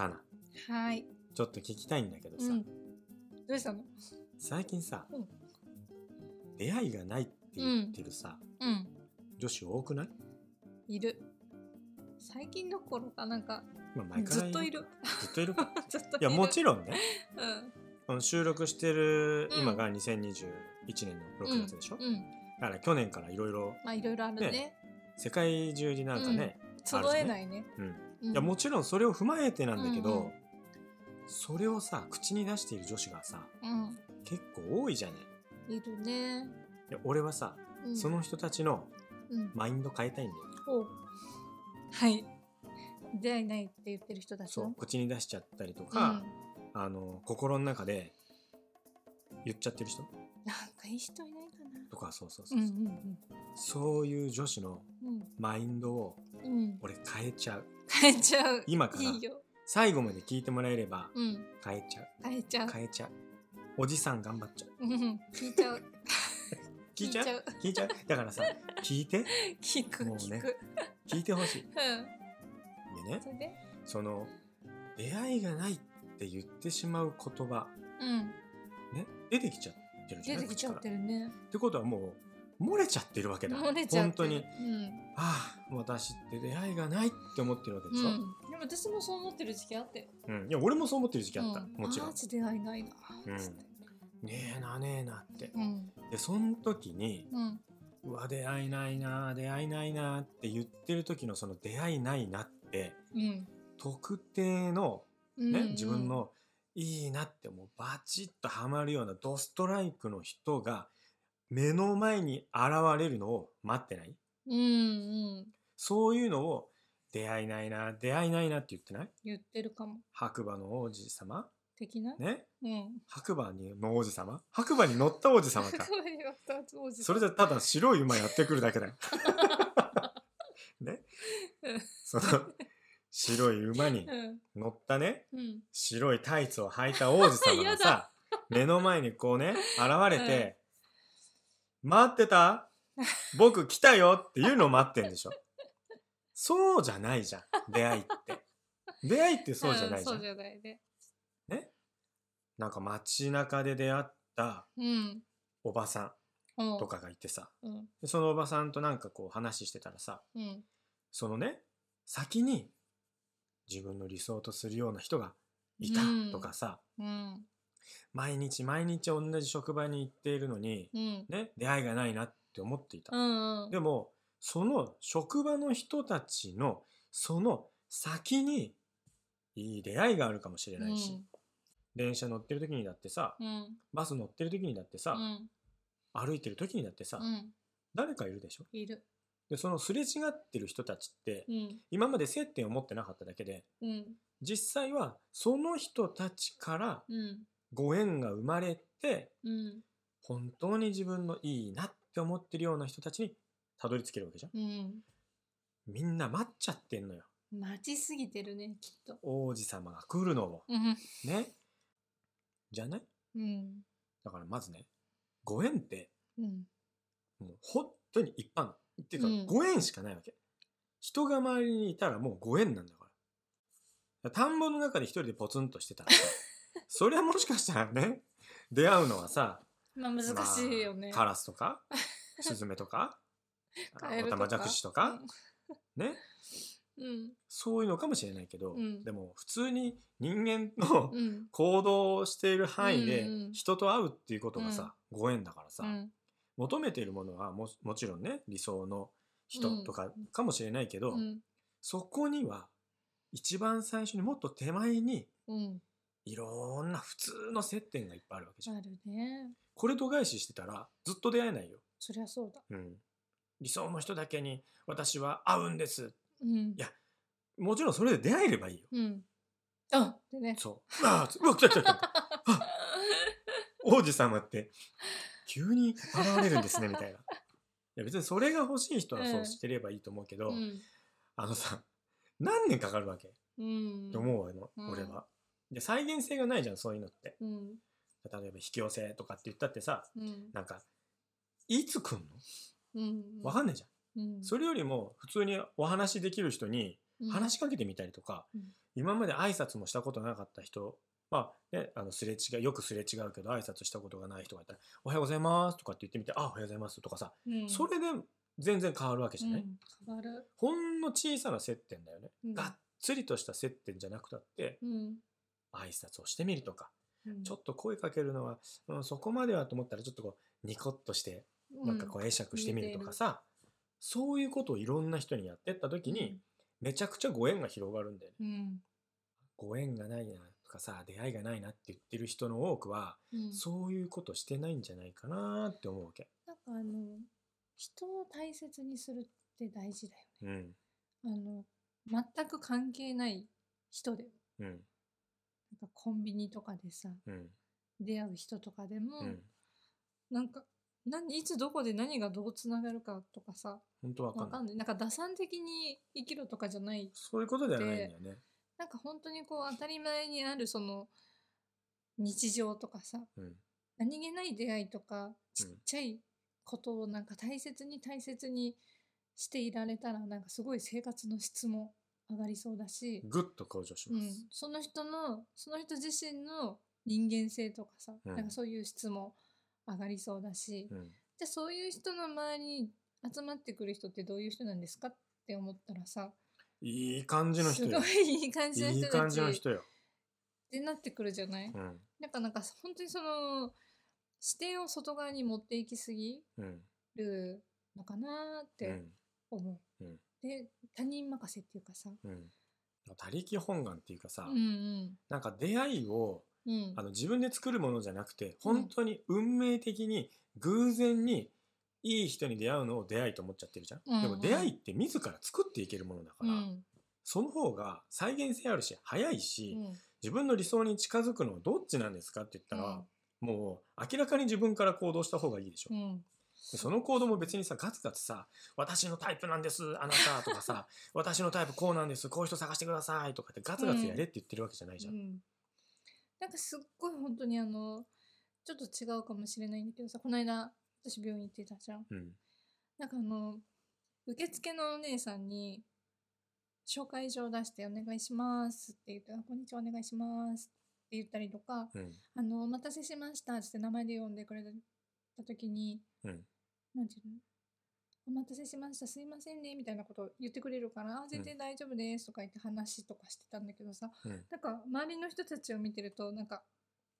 かなはい。ちょっと聞きたいんだけどさ、うん。どうしたの？最近さ、うん出会いがないって言ってるさ、うん。女子多くない、いる。最近どころかなんかまあ、前からずっといる。ずっといるか ずっといやもちろん。ねうん。この収録してるうん今が2021年の6月でしょ、うん。だから去年からいろいろまあいろいろあるね。世界中になんかね、揃えないね。うんうんいやもちろんそれを踏まえてなんだけど、うんうんそれをさ口に出している女子がさうん。結構多いじゃないいるね。いや俺はさ、うんその人たちのうん。マインド変えたいんだよ、おはい。出会いないって言ってる人たちの？そう口に出しちゃったりとうん。か、なんあの心の中で言っちゃってる人？かいい人いないかな。とかそうそうそうう、んうんそういう女子のうん。マインドをうん。うん。俺変えちゃう変えちゃう。今からいいよ。最後まで聞いてもらえればうん。変えちゃう変えちゃう。変えちゃうおじさん頑張っちゃううん。聞いちゃう。聞いちゃう？聞いちゃうだからさ聞いて聞くもうね聞く。聞いてほしいうん。でねその出会いがないって言ってしまう言葉うん。ね？出てきちゃってるじゃない？出てきちゃってるね。ってことはもう漏れちゃってるわけだ漏れちゃってる。本当にうん。ああ私って出会いがないって思ってるわけでしょ、うん。でも私もそう思ってる時期あったよ。うんいや俺もそう思ってる時期あった、うんもちろんマジ出会いないな。うんねえなねえなってうん。でその時にうん。うわ出会いないな出会いないなって言ってる時のその出会いないなってうん。特定のうんね、自分。のいいなってもうバチッとハマるようなドストライクの人が目の前に現れるのを待ってない？うんうん。そういうのを出会いないな出会いないなって言ってない？言ってるかも。白馬の王子様？的な？ね？うん。白馬にの王子様？白馬に乗った王子様か それじゃただ白い馬やってくるだけだよ ね？うんその白い馬にうん。乗ったねうん。白いタイツを履いた王子様が やさ目の前にこうね現れて「待ってた？僕来たよ」っていうのを待ってんでしょそうじゃないじゃん出会いって出会いってそうじゃないじゃうんんそうじゃないね。ね？なんか街中で出会ったうん。おばさうんんと。かがいてさうん。でそのおばさんとなんかこう話してたらさうん。そのね先に自分の理想とするような人がいたうんとかさ、うん。毎日毎日同じ職場に行っているのに、うん。ね、出会いがないなって思っていた、うん。うん。でもその職場の人たちのその先にいい出会いがあるかもしれないし、電車乗ってる時にだってさうん。バス乗ってる時にだってさ、うん。歩いてる時にだってさ、うん。誰かいるでしょ？いる。でそのすれ違ってる人たちって、うん。今まで接点を持ってなかっただけでうん。実際はその人たちからうん。ご縁が生まれてうん。本当に自分のいいなって思ってるような人たちにたどり着けるわけじゃんうん。みんな待っちゃってんのよ待ちすぎてるね、きっと。王子様が来るのをうん。ねじゃない？うん。だだからまずねご縁ってうん。もう本当に一般っていうか、うんご縁しかないわけ人が周りにいたらもうご縁なんだから田んぼの中で一人でポツンとしてたらさそれはもしかしたらね出会うのはさまあ難しいよね。まあカラスとかスズメとか カエルとかオタマジャクシとか、ねうん。そういうのかもしれないけど、うんでも普通に人間のうん。行動している範囲でうんうん人と会うっていうことがさ、ご縁だからさ、うん。求めているものはももちろんね理想の人とかかもしれないけど、うん。そこには一番最初にもっと手前にうん。いろんな普通の接点がいっぱいあるわけじゃん。あるね。これ度外視してたらずっと出会えないよ。そりゃそうだ。うん、理想の人だけに私は会うんです。うん。やもちろんそれで出会えればいいよ。うん。あでね。そう。ああ、うわ、来た来た来た。あ王子様って急に現れるんですねみたいな。いや別にそれが欲しい人はそうしてればいいと思うけど、うん。あのさ何年かかるわけ？っうん。て思うの、うん俺は。で再現性がないじゃんそういうのって。うん。例えば引き寄せとかって言ったってさうん。なんかいつ来んうん。のわかんないじゃん。うん。それよりも普通にお話しできる人にうん話しかけてみたりとか、うん今まで挨拶もしたことなかった人まあね、あのすれ違いよくすれ違うけど挨拶したことがない人がいたら「おはようございます」とかって言ってみて「あおはようございます」とかさ、うんそれで全然変わるわけじゃない、うん変わる。ほんの小さな接点だよね、うんがっつりとした接点じゃなくたってうん。挨拶をしてみるとか、うんちょっと声かけるのは、うん、そこまではと思ったらちょっとこうニコッとしてなんかこう会釈してみるとかさ、そういうことをいろんな人にやってった時に、めちゃくちゃご縁が広がるんだよね。うん。ご縁がないなとかさ出会いがないなって言ってる人の多くは、うん。そういうことしてないんじゃないかなって思うわけ。なんかあの人を大切にするって大事だようんね。あの全く関係ない人でもうんコンビニとかでさうん。出会う人とかでも、うん。なんか何いつどこで何がどうつながるかとかさ本当わかんない。わかんない。なんか打算的に生きろとかじゃない。そういうことではないんだよね。なんか本当にこう当たり前にあるその日常とかさうん。何気ない出会いとかちっちゃいことをなんか大切に大切にしていられたらなんかすごい生活の質も上がりそうだし、ぐっと向上しうん。ます。、その人のその人自身の人間性とかさ、うん。なんかそういう質も上がりそうだし、うん。じゃあそういう人の周りに集まってくる人ってどういう人なんですかって思ったらさいい感じの人すよご。いいい感じのいい人たち感じの人よ。ってなってくるじゃない、うん。なんかなんか本当にその視点を外側に持っていきすぎうん。るのかなーってうん。思う。うんで他人任せっていうかさ。うん。他力本願っていうかさ、うんうん。なんか出会いをうん。あの自分で作るものじゃなくて本当に運命的に偶然にいい人に出会うのを出会いと思っちゃってるじゃん、うんうん。でも出会いって自ら作っていけるものだから、うん。その方が再現性あるし早いし、うん。自分の理想に近づくのはどっちなんですかって言ったら、もう明らかに自分から行動した方がいいでしょ、うん。でその行動も別にさガツガツさ「私のタイプなんですあなた」とかさ 「私のタイプこうなんですこういう人探してください」とかってガツガツやれって言ってるわけじゃないじゃん、うん。なんかすっごい本当にあのちょっと違うかもしれないんだけどさこの間私病院行ってたじゃん。うん。なんかあの受付のお姉さんに紹介状を出して「お願いします」って言ってあ「こんにちはお願いします」って言ったりとかうん「あのお待たせしました」って名前で呼んでくれた時にうん。なんていうのお待たせしましたすいませんねみたいなことを言ってくれるから、あ全然大丈夫ですとか言って話とかしてたんだけどさうん。なんか周りの人たちを見てるとなんか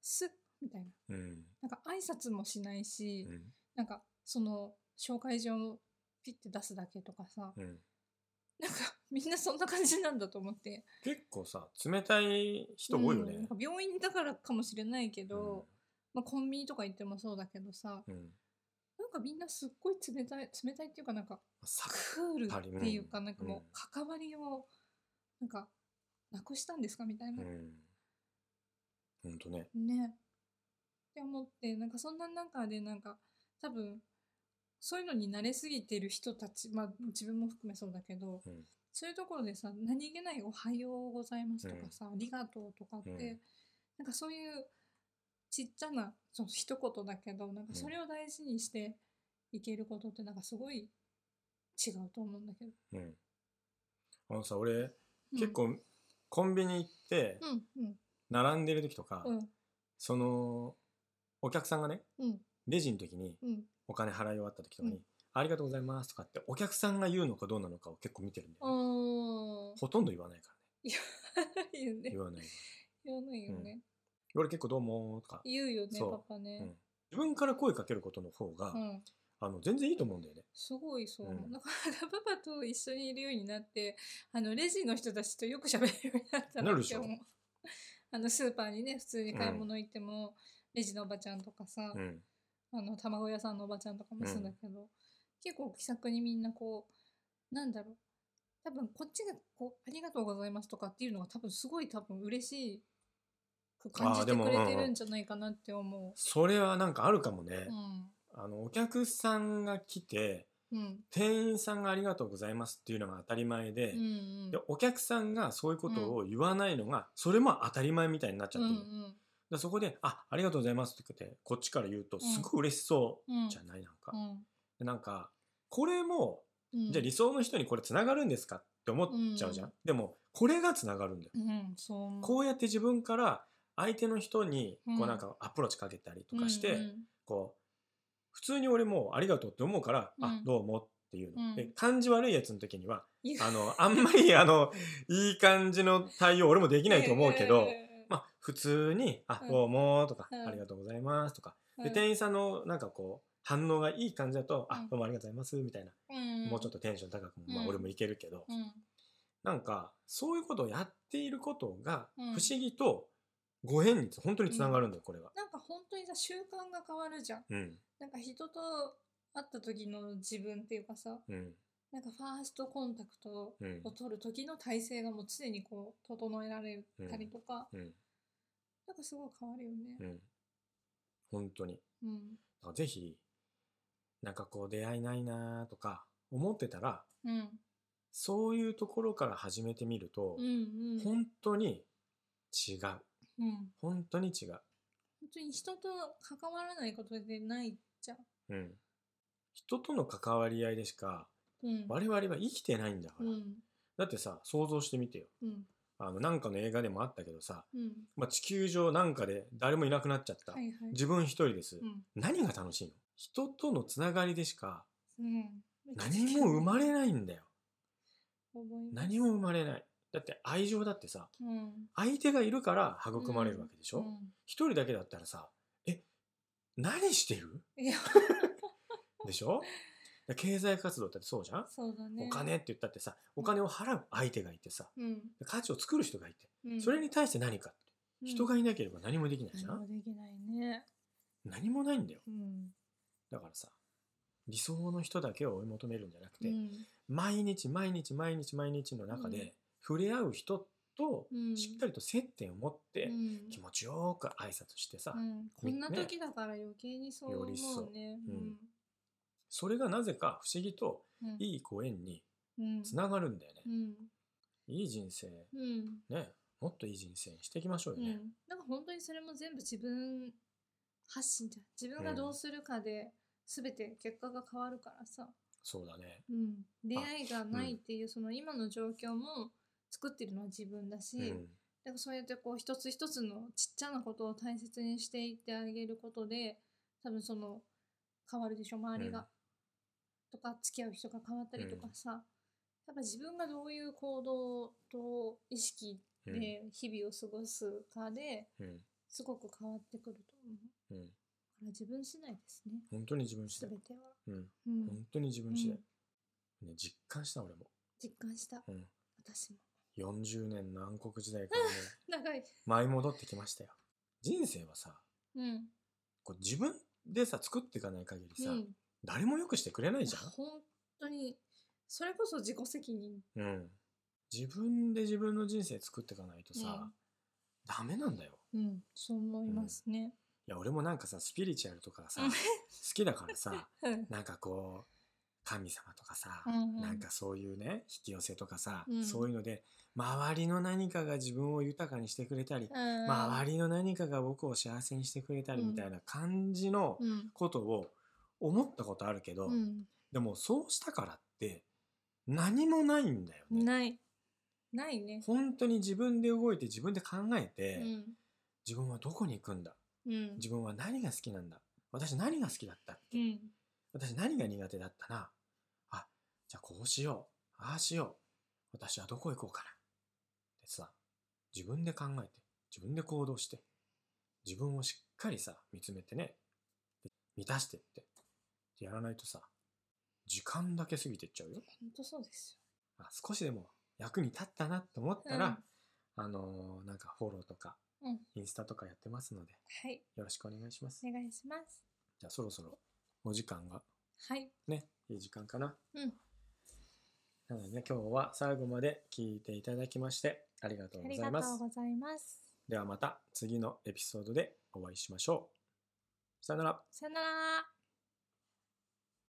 スッみたいな。うん。なんか挨拶もしないし、うん。なんかその紹介状をピッて出すだけとかさ、うん。なんかみんなそんな感じなんだと思って。結構さ冷たい人多いよね。うんなんか、病院だからかもしれないけど、まあ、コンビニとか行ってもそうだけどさうん。うんなんかみんなすっごい冷たい冷たいっていうかなんかさクールっていうかうんなんかもう関わりをなんかなくしたんですかみたいな、うん。ほんとね。ね。って思ってなんかそんな中でなんか多分そういうのに慣れすぎてる人たちまあ自分も含めそうだけど、うん。そういうところでさ何気ない「おはようございます」とかさ「ありがとう」とかって、うん。なんかそういうちっちゃなその一言だけどなんかそれを大事にしていけることってなんかすごい違うと思うんだけど。うん。あのさ俺うん。結構コンビニ行って並んでる時とか、うん。そのお客さんがねうん。レジの時にうん。お金払い終わった時とかに「うん。ありがとうございます」とかってお客さんが言うのかどうなのかを結構見てるんだあよ、ね、ー。ほとんど言わないからね。言うね。言わない。言わないよね、俺結構どうもとか。言うよねそう。パパね、うん。自分から声かけることの方が、うん。あの全然いいと思うんだよね。すごいそう、うん。だからパパと一緒にいるようになってあのレジの人たちとよく喋るようになったなるでしょ。あのスーパーにね普通に買い物行っても、レジのおばちゃんとかさ、うん。あの卵屋さんのおばちゃんとかもそうだけど、結構気さくにみんなこうなんだろう。多分こっちがこう「ありがとうございます」とかっていうのが多分すごい多分嬉しく感じてあーでもくれてうんうんるんじゃないかなって思それはなんかあるかもね、う。あのお客さんが来てうん。うん店員さんがありがとうございますっていうのが当たり前で,、うんうん。でお客さんがそういうことを言わないのが、それも当たり前みたいになっちゃってる、うんでそこで「あありがとうございます」って言ってこっちから言うとすごい嬉しそうんうじゃない？なんか、うん。でなんかこれもうん。じゃあ理想の人にこれつながるんですかっって思っちゃうじゃん、うん。でもこれがつながるんだよ。こうやって自分から相手の人にこうなんかアプローチかけたりとかして、こう普通に俺もありがとうって思うから、あうん。どうもっていうの、うん。で感じ悪いやつの時にはあのあんまりあのいい感じの対応俺もできないと思うけど、まあ普通に「あうん。どうも」とか、うん。ありがとうございます」とか、うん。で店員さんのなんかこう反応がいい感じだと「あうん。どうもありがとうございます」みたいな、うん。もうちょっとテンション高くも、まあ、うん。俺もいけるけど、うん。なんかそういうことをやっていることが不うん。思議とご縁に本当につながるんだよこれは。なんか本当にさ習慣が変わるじゃん。うん。なんか人と会った時の自分っていうかさうん。なんかファーストコンタクトうん。を取る時の体勢がもう常にこう整えられたりとか、うん。なんかすごい変わるよね。うん。本当に。うん。だからぜひなんかこう出会いないなとか思ってたらうん。そういうところから始めてみるとうんうん。本当に違ううん。本本当に違う、当に人と関わらないことでないじゃん。うん、人との関わり合いでしかうん。我々は生きてないんだから、うん。だってさ想像してみてよ。うん。あのなんかの映画でもあったけどさ、うん。まあ、地球上なんかで誰もいなくなっちゃった、はいはい。自分一人です、うん。何が楽しいの？人とのつながりでしかうん。何も生まれないんだよ。何も生まれないだって愛情だってさうん。相手がいるから育まれるわけでしょ、うん一人だけだったらさえ何してる？でしょ？経済活動だってそうじゃん、そうだね。お金って言ったってさお金を払う相手がいてさうん。価値を作る人がいて、うん。それに対して何かって人がいいなければ何もできないじゃん、何もできないね。何もないんだよ。うん。だからさ理想の人だけを追い求めるんじゃなくて、うん。毎日毎日毎日毎日の中うん。で触れ合う人とうん。しっかりと接点を持ってうん。気持ちよく挨拶してさ、うん。こんなね時だから余計にそう思うね。う。ん。それがなぜか不思議とうん。いいご縁にうん。つながるんだよね、うん。いい人生うん。ねもっといい人生にしていきましょうよね、うん。なんか本当にそれも全部自分発信じゃん。自分がどうするかで全て結果が変わるからさ、そうだね。うん、出会いがないっていうその今の状況も作ってるのは自分だし、うん。だからそうやってこう一つ一つのちっちゃなことを大切にしていってあげることで多分その変わるでしょ周りが、うん。とか付き合う人が変わったりとかさ、やっぱ自分がどういう行動と意識うん。で日々を過ごすかでうん。すごく変わってくると思う。うん。だから自分次第ですね。本当に自分次第。すべ、ては。うん、うん。本当に自分次第、ね、実感した俺も、実感した。うん、私も。40年の暗黒時代からね 長い。舞い戻ってきましたよ人生はさうん。こう自分でさ作っていかない限りさ、うん。誰もよくしてくれないじゃん本当に、それこそ自己責任。うん、自分で自分の人生作っていかないとさ、ダメなんだようん。そう思いますね。いや俺もなんかさスピリチュアルとかさうん好きだからさ うん。なんかこう神様とかさ、うんうんなんかそういうね引き寄せとかさ、うんそういうので周りの何かが自分を豊かにしてくれたり、うん周りの何かが僕を幸せにしてくれたりみたいな感じのうん。ことを思ったことあるけど、うん。でもそうしたからって何もないんだよね。ない。ないね。本当に自分で動いて自分で考えて、うん。自分はどこに行くんだ？うん。自分は何が好きなんだ？私何が好きだったっけ、うん。私何が苦手だったな。あじゃあこうしよう。ああしよう。私はどこ行こうかな。ってさ自分で考えて自分で行動して自分をしっかりさ見つめてね。で満たしてって。やらないとさ時間だけ過ぎてっちゃうよ。本当そうですあ少しでも役に立ったなと思ったら、あのーなんかフォローとかよ。うん。インスタとかやってますのではい。よろしくお願いします。お願いします。じゃあそろそろお時間がはい。ね、いい時間かな。うん。なのでね、今日は最後まで聞いていただきましてありがとうありございます。がとうございます。ではまた次のエピソードでお会いしましょう。さよなら。さよなら。